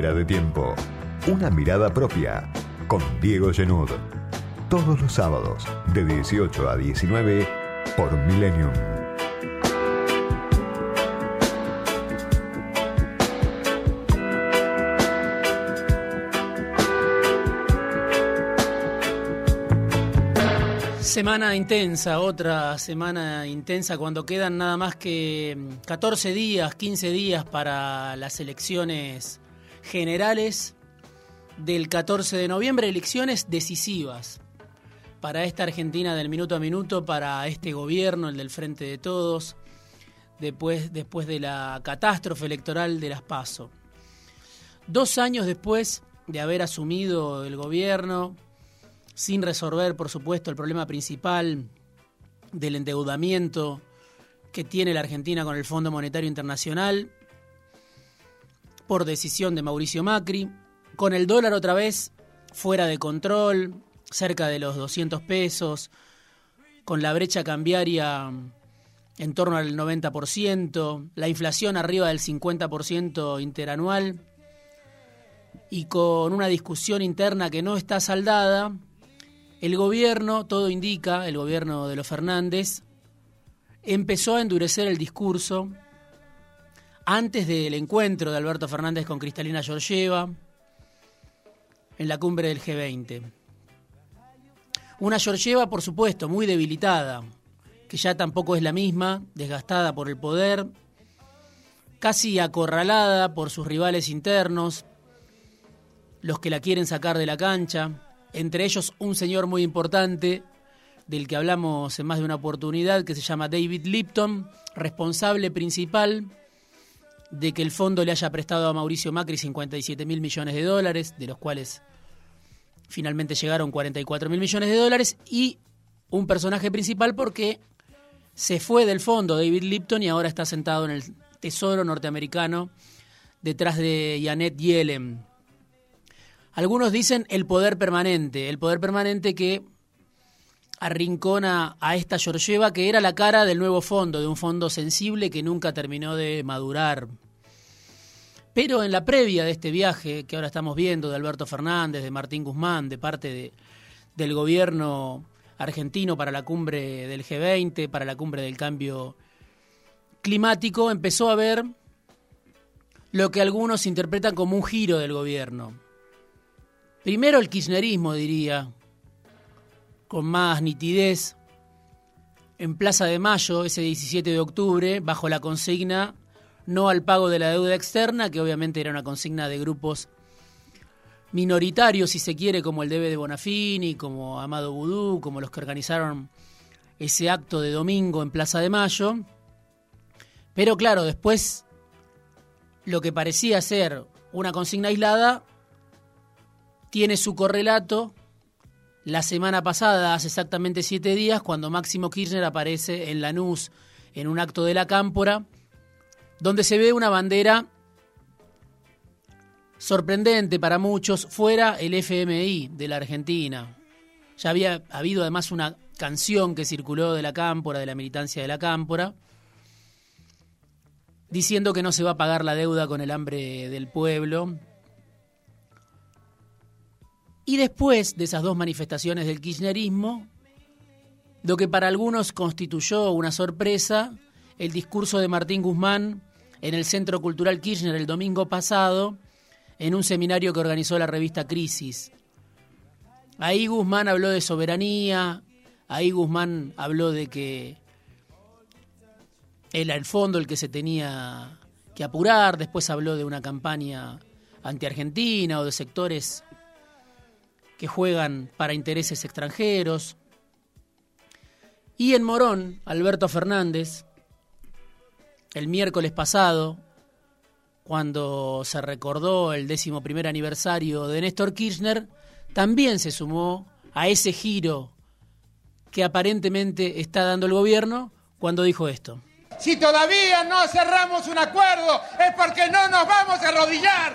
De tiempo. Una mirada propia. Con Diego Genud. Todos los sábados, de 18 a 19, por Millennium. Semana intensa, otra semana intensa cuando quedan nada más que 14 días, 15 días para las elecciones generales del 14 de noviembre, elecciones decisivas para esta Argentina del minuto a minuto, para este gobierno, el del Frente de Todos, después, después de la catástrofe electoral de las PASO. Dos años después de haber asumido el gobierno, sin resolver, por supuesto, el problema principal del endeudamiento que tiene la Argentina con el Fondo Monetario Internacional, por decisión de Mauricio Macri, con el dólar otra vez fuera de control, cerca de los 200 pesos, con la brecha cambiaria en torno al 90%, la inflación arriba del 50% interanual y con una discusión interna que no está saldada, el gobierno, todo indica, el gobierno de los Fernández, empezó a endurecer el discurso antes del encuentro de Alberto Fernández con Cristalina Georgieva en la cumbre del G20. Una Georgieva, por supuesto, muy debilitada, que ya tampoco es la misma, desgastada por el poder, casi acorralada por sus rivales internos, los que la quieren sacar de la cancha entre ellos un señor muy importante del que hablamos en más de una oportunidad, que se llama David Lipton, responsable principal de que el fondo le haya prestado a Mauricio Macri 57 mil millones de dólares, de los cuales finalmente llegaron 44 mil millones de dólares, y un personaje principal porque se fue del fondo David Lipton y ahora está sentado en el Tesoro norteamericano detrás de Janet Yellen, algunos dicen el poder permanente, el poder permanente que arrincona a esta Georgieva, que era la cara del nuevo fondo, de un fondo sensible que nunca terminó de madurar. Pero en la previa de este viaje que ahora estamos viendo de Alberto Fernández, de Martín Guzmán, de parte de, del gobierno argentino para la cumbre del G20, para la cumbre del cambio climático, empezó a ver lo que algunos interpretan como un giro del gobierno Primero el kirchnerismo, diría, con más nitidez, en Plaza de Mayo, ese 17 de octubre, bajo la consigna no al pago de la deuda externa, que obviamente era una consigna de grupos minoritarios, si se quiere, como el DB de Bonafini, como Amado Vudú, como los que organizaron ese acto de domingo en Plaza de Mayo. Pero claro, después lo que parecía ser una consigna aislada tiene su correlato la semana pasada, hace exactamente siete días, cuando Máximo Kirchner aparece en Lanús en un acto de la Cámpora, donde se ve una bandera sorprendente para muchos, fuera el FMI de la Argentina. Ya había habido además una canción que circuló de la Cámpora, de la militancia de la Cámpora, diciendo que no se va a pagar la deuda con el hambre del pueblo, y después de esas dos manifestaciones del kirchnerismo, lo que para algunos constituyó una sorpresa, el discurso de Martín Guzmán en el Centro Cultural Kirchner el domingo pasado, en un seminario que organizó la revista Crisis. Ahí Guzmán habló de soberanía, ahí Guzmán habló de que era el fondo el que se tenía que apurar, después habló de una campaña anti-argentina o de sectores que juegan para intereses extranjeros. Y en Morón, Alberto Fernández, el miércoles pasado, cuando se recordó el décimo primer aniversario de Néstor Kirchner, también se sumó a ese giro que aparentemente está dando el gobierno cuando dijo esto. Si todavía no cerramos un acuerdo es porque no nos vamos a arrodillar,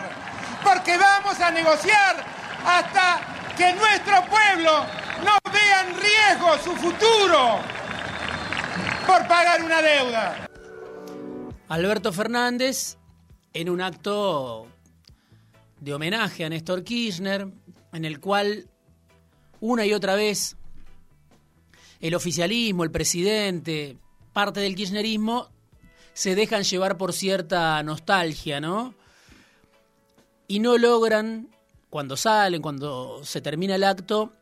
porque vamos a negociar hasta que nuestro pueblo no vea en riesgo su futuro por pagar una deuda. Alberto Fernández, en un acto de homenaje a Néstor Kirchner, en el cual una y otra vez el oficialismo, el presidente, parte del kirchnerismo se dejan llevar por cierta nostalgia, ¿no? Y no logran, cuando salen, cuando se termina el acto,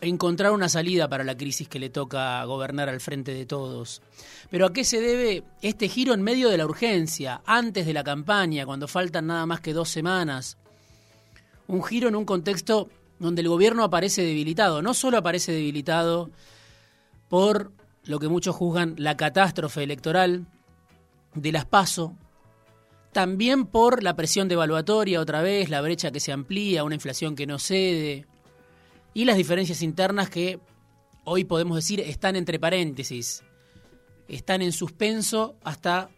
encontrar una salida para la crisis que le toca gobernar al frente de todos. Pero ¿a qué se debe este giro en medio de la urgencia, antes de la campaña, cuando faltan nada más que dos semanas? Un giro en un contexto donde el gobierno aparece debilitado. No solo aparece debilitado por lo que muchos juzgan la catástrofe electoral de las PASO, también por la presión devaluatoria otra vez, la brecha que se amplía, una inflación que no cede, y las diferencias internas que hoy podemos decir están entre paréntesis, están en suspenso hasta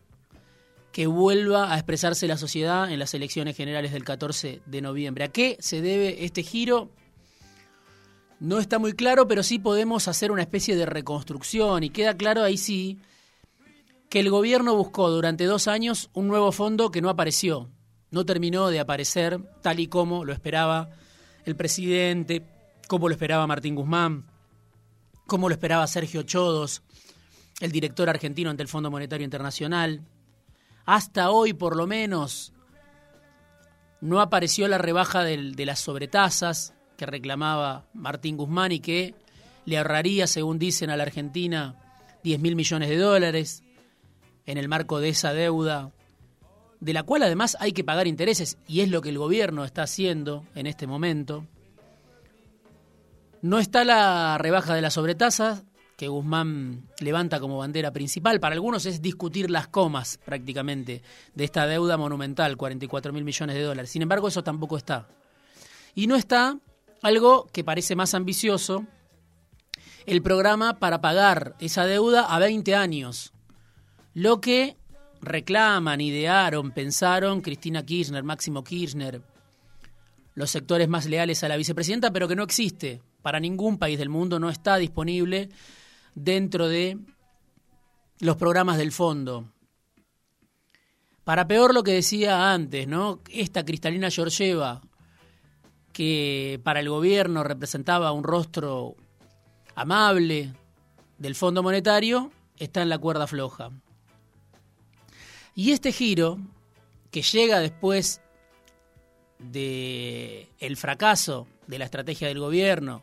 que vuelva a expresarse la sociedad en las elecciones generales del 14 de noviembre. ¿A qué se debe este giro? No está muy claro, pero sí podemos hacer una especie de reconstrucción y queda claro ahí sí que el gobierno buscó durante dos años un nuevo fondo que no apareció, no terminó de aparecer tal y como lo esperaba el presidente, como lo esperaba Martín Guzmán, como lo esperaba Sergio Chodos, el director argentino ante el Fondo Monetario Internacional. Hasta hoy, por lo menos, no apareció la rebaja de las sobretasas que reclamaba Martín Guzmán y que le ahorraría, según dicen a la Argentina, 10 mil millones de dólares en el marco de esa deuda, de la cual además hay que pagar intereses, y es lo que el gobierno está haciendo en este momento. No está la rebaja de las sobretasas, que Guzmán levanta como bandera principal. Para algunos es discutir las comas prácticamente de esta deuda monumental, 44 mil millones de dólares. Sin embargo, eso tampoco está. Y no está algo que parece más ambicioso, el programa para pagar esa deuda a 20 años. Lo que reclaman, idearon, pensaron Cristina Kirchner, Máximo Kirchner, los sectores más leales a la vicepresidenta, pero que no existe para ningún país del mundo, no está disponible dentro de los programas del fondo. Para peor lo que decía antes, ¿no? Esta Cristalina Georgieva, que para el gobierno representaba un rostro amable del Fondo Monetario, está en la cuerda floja. Y este giro, que llega después de fracaso de la estrategia del gobierno,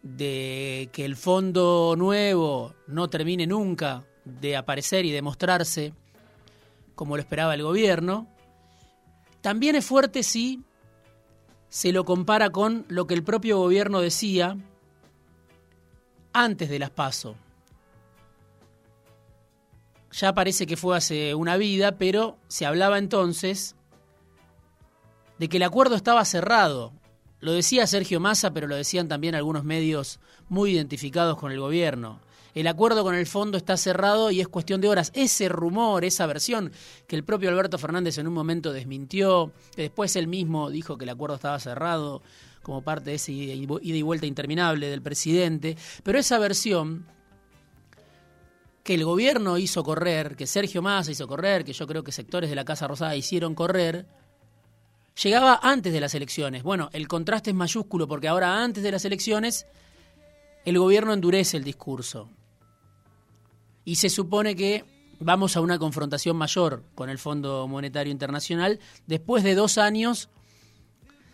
de que el fondo nuevo no termine nunca de aparecer y de mostrarse como lo esperaba el gobierno, también es fuerte si se lo compara con lo que el propio gobierno decía antes de las PASO. Ya parece que fue hace una vida, pero se hablaba entonces de que el acuerdo estaba cerrado. Lo decía Sergio Massa, pero lo decían también algunos medios muy identificados con el gobierno. El acuerdo con el fondo está cerrado y es cuestión de horas. Ese rumor, esa versión que el propio Alberto Fernández en un momento desmintió, que después él mismo dijo que el acuerdo estaba cerrado como parte de ese ida y vuelta interminable del presidente, pero esa versión que el gobierno hizo correr, que Sergio Massa hizo correr, que yo creo que sectores de la Casa Rosada hicieron correr, llegaba antes de las elecciones. Bueno, el contraste es mayúsculo porque ahora antes de las elecciones el gobierno endurece el discurso y se supone que vamos a una confrontación mayor con el Fondo Monetario Internacional después de dos años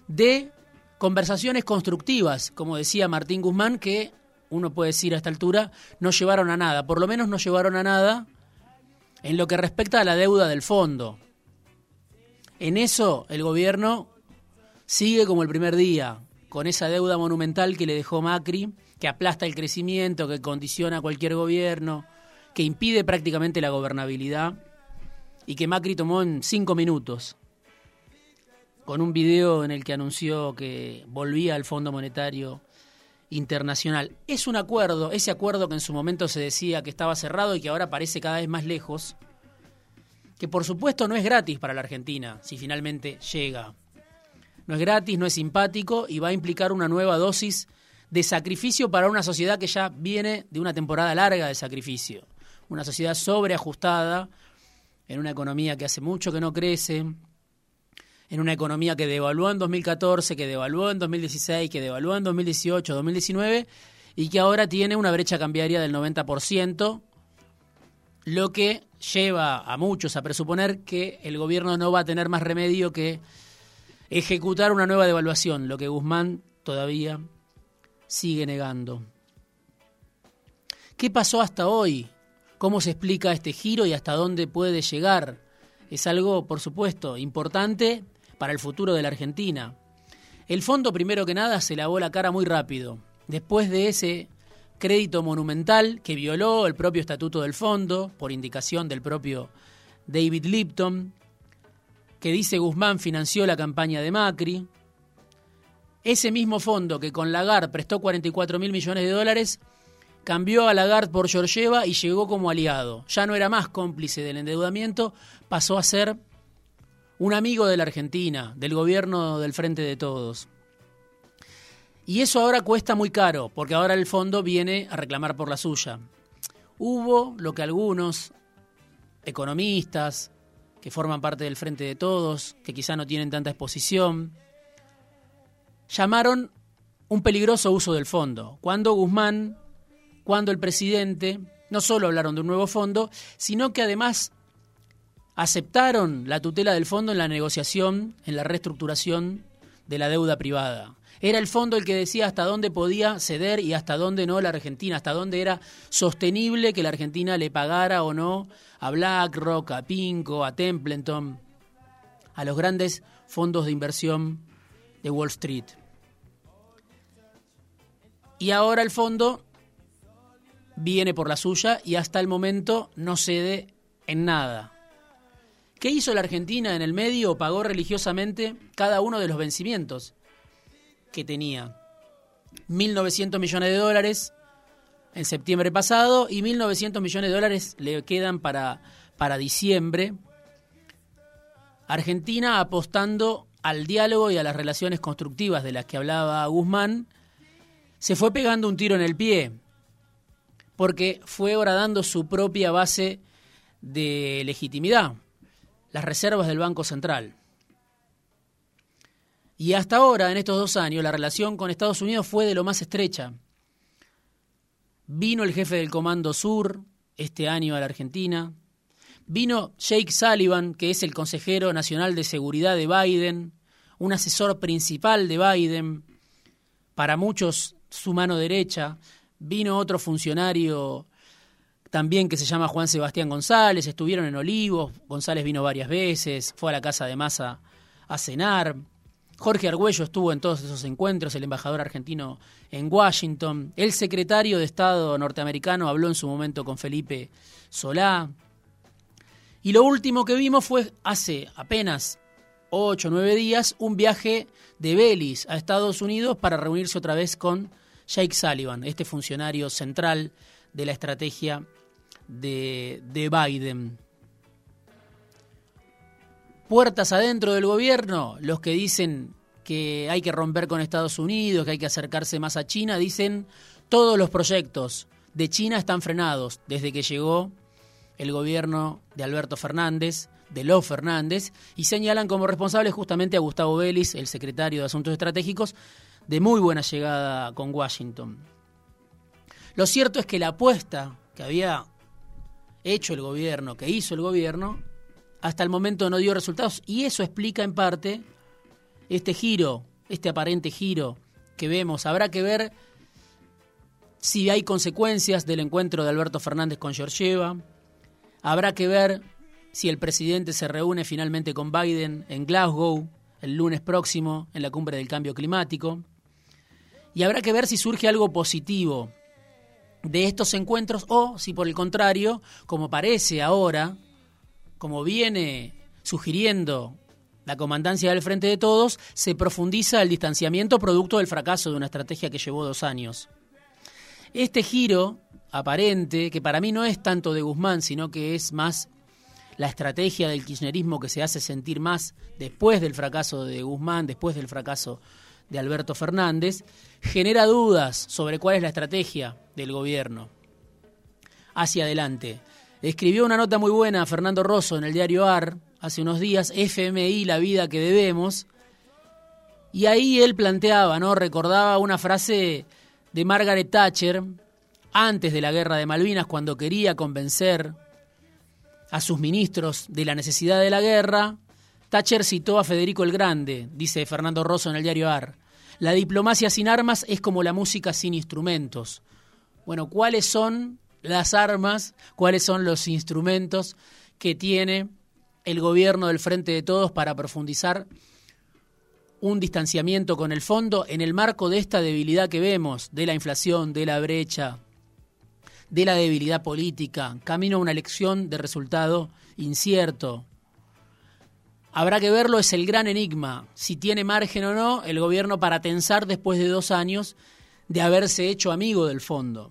de conversaciones constructivas, como decía Martín Guzmán, que uno puede decir a esta altura, no llevaron a nada, por lo menos no llevaron a nada en lo que respecta a la deuda del fondo. En eso el gobierno sigue como el primer día, con esa deuda monumental que le dejó Macri, que aplasta el crecimiento, que condiciona a cualquier gobierno, que impide prácticamente la gobernabilidad y que Macri tomó en cinco minutos, con un video en el que anunció que volvía al Fondo Monetario Internacional. Es un acuerdo, ese acuerdo que en su momento se decía que estaba cerrado y que ahora parece cada vez más lejos, que por supuesto no es gratis para la Argentina, si finalmente llega. No es gratis, no es simpático y va a implicar una nueva dosis de sacrificio para una sociedad que ya viene de una temporada larga de sacrificio una sociedad sobreajustada, en una economía que hace mucho que no crece, en una economía que devaluó en 2014, que devaluó en 2016, que devaluó en 2018, 2019 y que ahora tiene una brecha cambiaria del 90%, lo que lleva a muchos a presuponer que el gobierno no va a tener más remedio que ejecutar una nueva devaluación, lo que Guzmán todavía sigue negando. ¿Qué pasó hasta hoy? ¿Cómo se explica este giro y hasta dónde puede llegar? Es algo, por supuesto, importante para el futuro de la Argentina. El fondo, primero que nada, se lavó la cara muy rápido. Después de ese crédito monumental que violó el propio estatuto del fondo, por indicación del propio David Lipton, que dice Guzmán financió la campaña de Macri. Ese mismo fondo que con Lagarde prestó 44 mil millones de dólares, cambió a Lagarde por Georgieva y llegó como aliado. Ya no era más cómplice del endeudamiento, pasó a ser un amigo de la Argentina, del gobierno del Frente de Todos. Y eso ahora cuesta muy caro, porque ahora el fondo viene a reclamar por la suya. Hubo lo que algunos economistas, que forman parte del Frente de Todos, que quizá no tienen tanta exposición, llamaron un peligroso uso del fondo. Cuando Guzmán, cuando el presidente, no solo hablaron de un nuevo fondo, sino que además aceptaron la tutela del fondo en la negociación, en la reestructuración de la deuda privada. Era el fondo el que decía hasta dónde podía ceder y hasta dónde no la Argentina, hasta dónde era sostenible que la Argentina le pagara o no a BlackRock, a Pinco, a Templeton, a los grandes fondos de inversión de Wall Street. Y ahora el fondo viene por la suya y hasta el momento no cede en nada. ¿Qué hizo la Argentina en el medio? Pagó religiosamente cada uno de los vencimientos que tenía 1.900 millones de dólares en septiembre pasado y 1.900 millones de dólares le quedan para, para diciembre. Argentina apostando al diálogo y a las relaciones constructivas de las que hablaba Guzmán, se fue pegando un tiro en el pie, porque fue horadando su propia base de legitimidad, las reservas del Banco Central. Y hasta ahora, en estos dos años, la relación con Estados Unidos fue de lo más estrecha. Vino el jefe del Comando Sur este año a la Argentina. Vino Jake Sullivan, que es el consejero nacional de seguridad de Biden, un asesor principal de Biden, para muchos su mano derecha. Vino otro funcionario también que se llama Juan Sebastián González, estuvieron en Olivos, González vino varias veces, fue a la casa de Massa a cenar. Jorge Argüello estuvo en todos esos encuentros, el embajador argentino en Washington. El secretario de Estado norteamericano habló en su momento con Felipe Solá. Y lo último que vimos fue hace apenas ocho o nueve días un viaje de Belis a Estados Unidos para reunirse otra vez con Jake Sullivan, este funcionario central de la estrategia de, de Biden puertas adentro del gobierno, los que dicen que hay que romper con Estados Unidos, que hay que acercarse más a China, dicen todos los proyectos de China están frenados desde que llegó el gobierno de Alberto Fernández, de los Fernández, y señalan como responsable justamente a Gustavo Vélez, el secretario de Asuntos Estratégicos, de muy buena llegada con Washington. Lo cierto es que la apuesta que había hecho el gobierno, que hizo el gobierno, hasta el momento no dio resultados y eso explica en parte este giro, este aparente giro que vemos. Habrá que ver si hay consecuencias del encuentro de Alberto Fernández con Georgieva. Habrá que ver si el presidente se reúne finalmente con Biden en Glasgow el lunes próximo en la cumbre del cambio climático. Y habrá que ver si surge algo positivo de estos encuentros o si por el contrario, como parece ahora, como viene sugiriendo la comandancia del Frente de Todos, se profundiza el distanciamiento producto del fracaso de una estrategia que llevó dos años. Este giro aparente, que para mí no es tanto de Guzmán, sino que es más la estrategia del kirchnerismo que se hace sentir más después del fracaso de Guzmán, después del fracaso de Alberto Fernández, genera dudas sobre cuál es la estrategia del gobierno hacia adelante. Escribió una nota muy buena a Fernando Rosso en el diario AR hace unos días, FMI, la vida que debemos, y ahí él planteaba, ¿no? Recordaba una frase de Margaret Thatcher antes de la guerra de Malvinas, cuando quería convencer a sus ministros de la necesidad de la guerra, Thatcher citó a Federico el Grande, dice Fernando Rosso en el diario AR. La diplomacia sin armas es como la música sin instrumentos. Bueno, ¿cuáles son las armas, cuáles son los instrumentos que tiene el gobierno del Frente de Todos para profundizar un distanciamiento con el fondo en el marco de esta debilidad que vemos, de la inflación, de la brecha, de la debilidad política, camino a una elección de resultado incierto. Habrá que verlo, es el gran enigma, si tiene margen o no el gobierno para tensar después de dos años de haberse hecho amigo del fondo.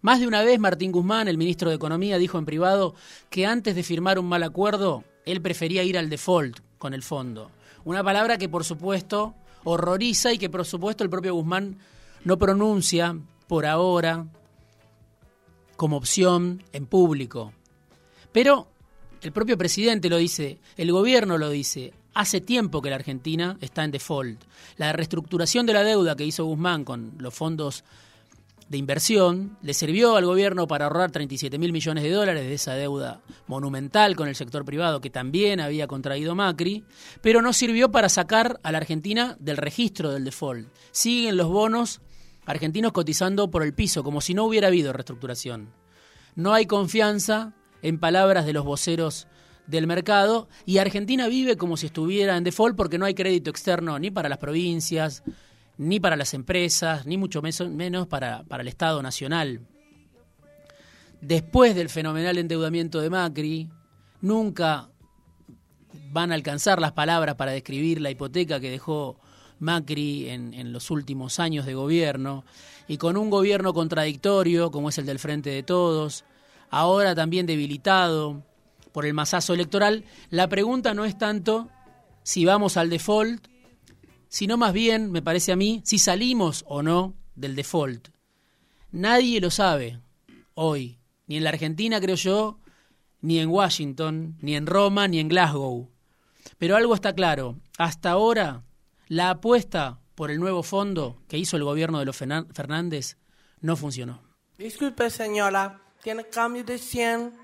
Más de una vez Martín Guzmán, el ministro de Economía, dijo en privado que antes de firmar un mal acuerdo, él prefería ir al default con el fondo. Una palabra que por supuesto horroriza y que por supuesto el propio Guzmán no pronuncia por ahora como opción en público. Pero el propio presidente lo dice, el gobierno lo dice, hace tiempo que la Argentina está en default. La reestructuración de la deuda que hizo Guzmán con los fondos de inversión le sirvió al gobierno para ahorrar 37 mil millones de dólares de esa deuda monumental con el sector privado que también había contraído Macri, pero no sirvió para sacar a la Argentina del registro del default. Siguen los bonos argentinos cotizando por el piso, como si no hubiera habido reestructuración. No hay confianza en palabras de los voceros del mercado y Argentina vive como si estuviera en default porque no hay crédito externo ni para las provincias, ni para las empresas, ni mucho menos para, para el Estado Nacional. Después del fenomenal endeudamiento de Macri, nunca van a alcanzar las palabras para describir la hipoteca que dejó Macri en, en, los últimos años de gobierno, y con un gobierno contradictorio como es el del Frente de Todos, ahora también debilitado por el masazo electoral, la pregunta no es tanto si vamos al default sino más bien, me parece a mí, si salimos o no del default. Nadie lo sabe hoy, ni en la Argentina, creo yo, ni en Washington, ni en Roma, ni en Glasgow. Pero algo está claro, hasta ahora la apuesta por el nuevo fondo que hizo el gobierno de los Fernández no funcionó. Disculpe, señora, ¿tiene cambio de 100?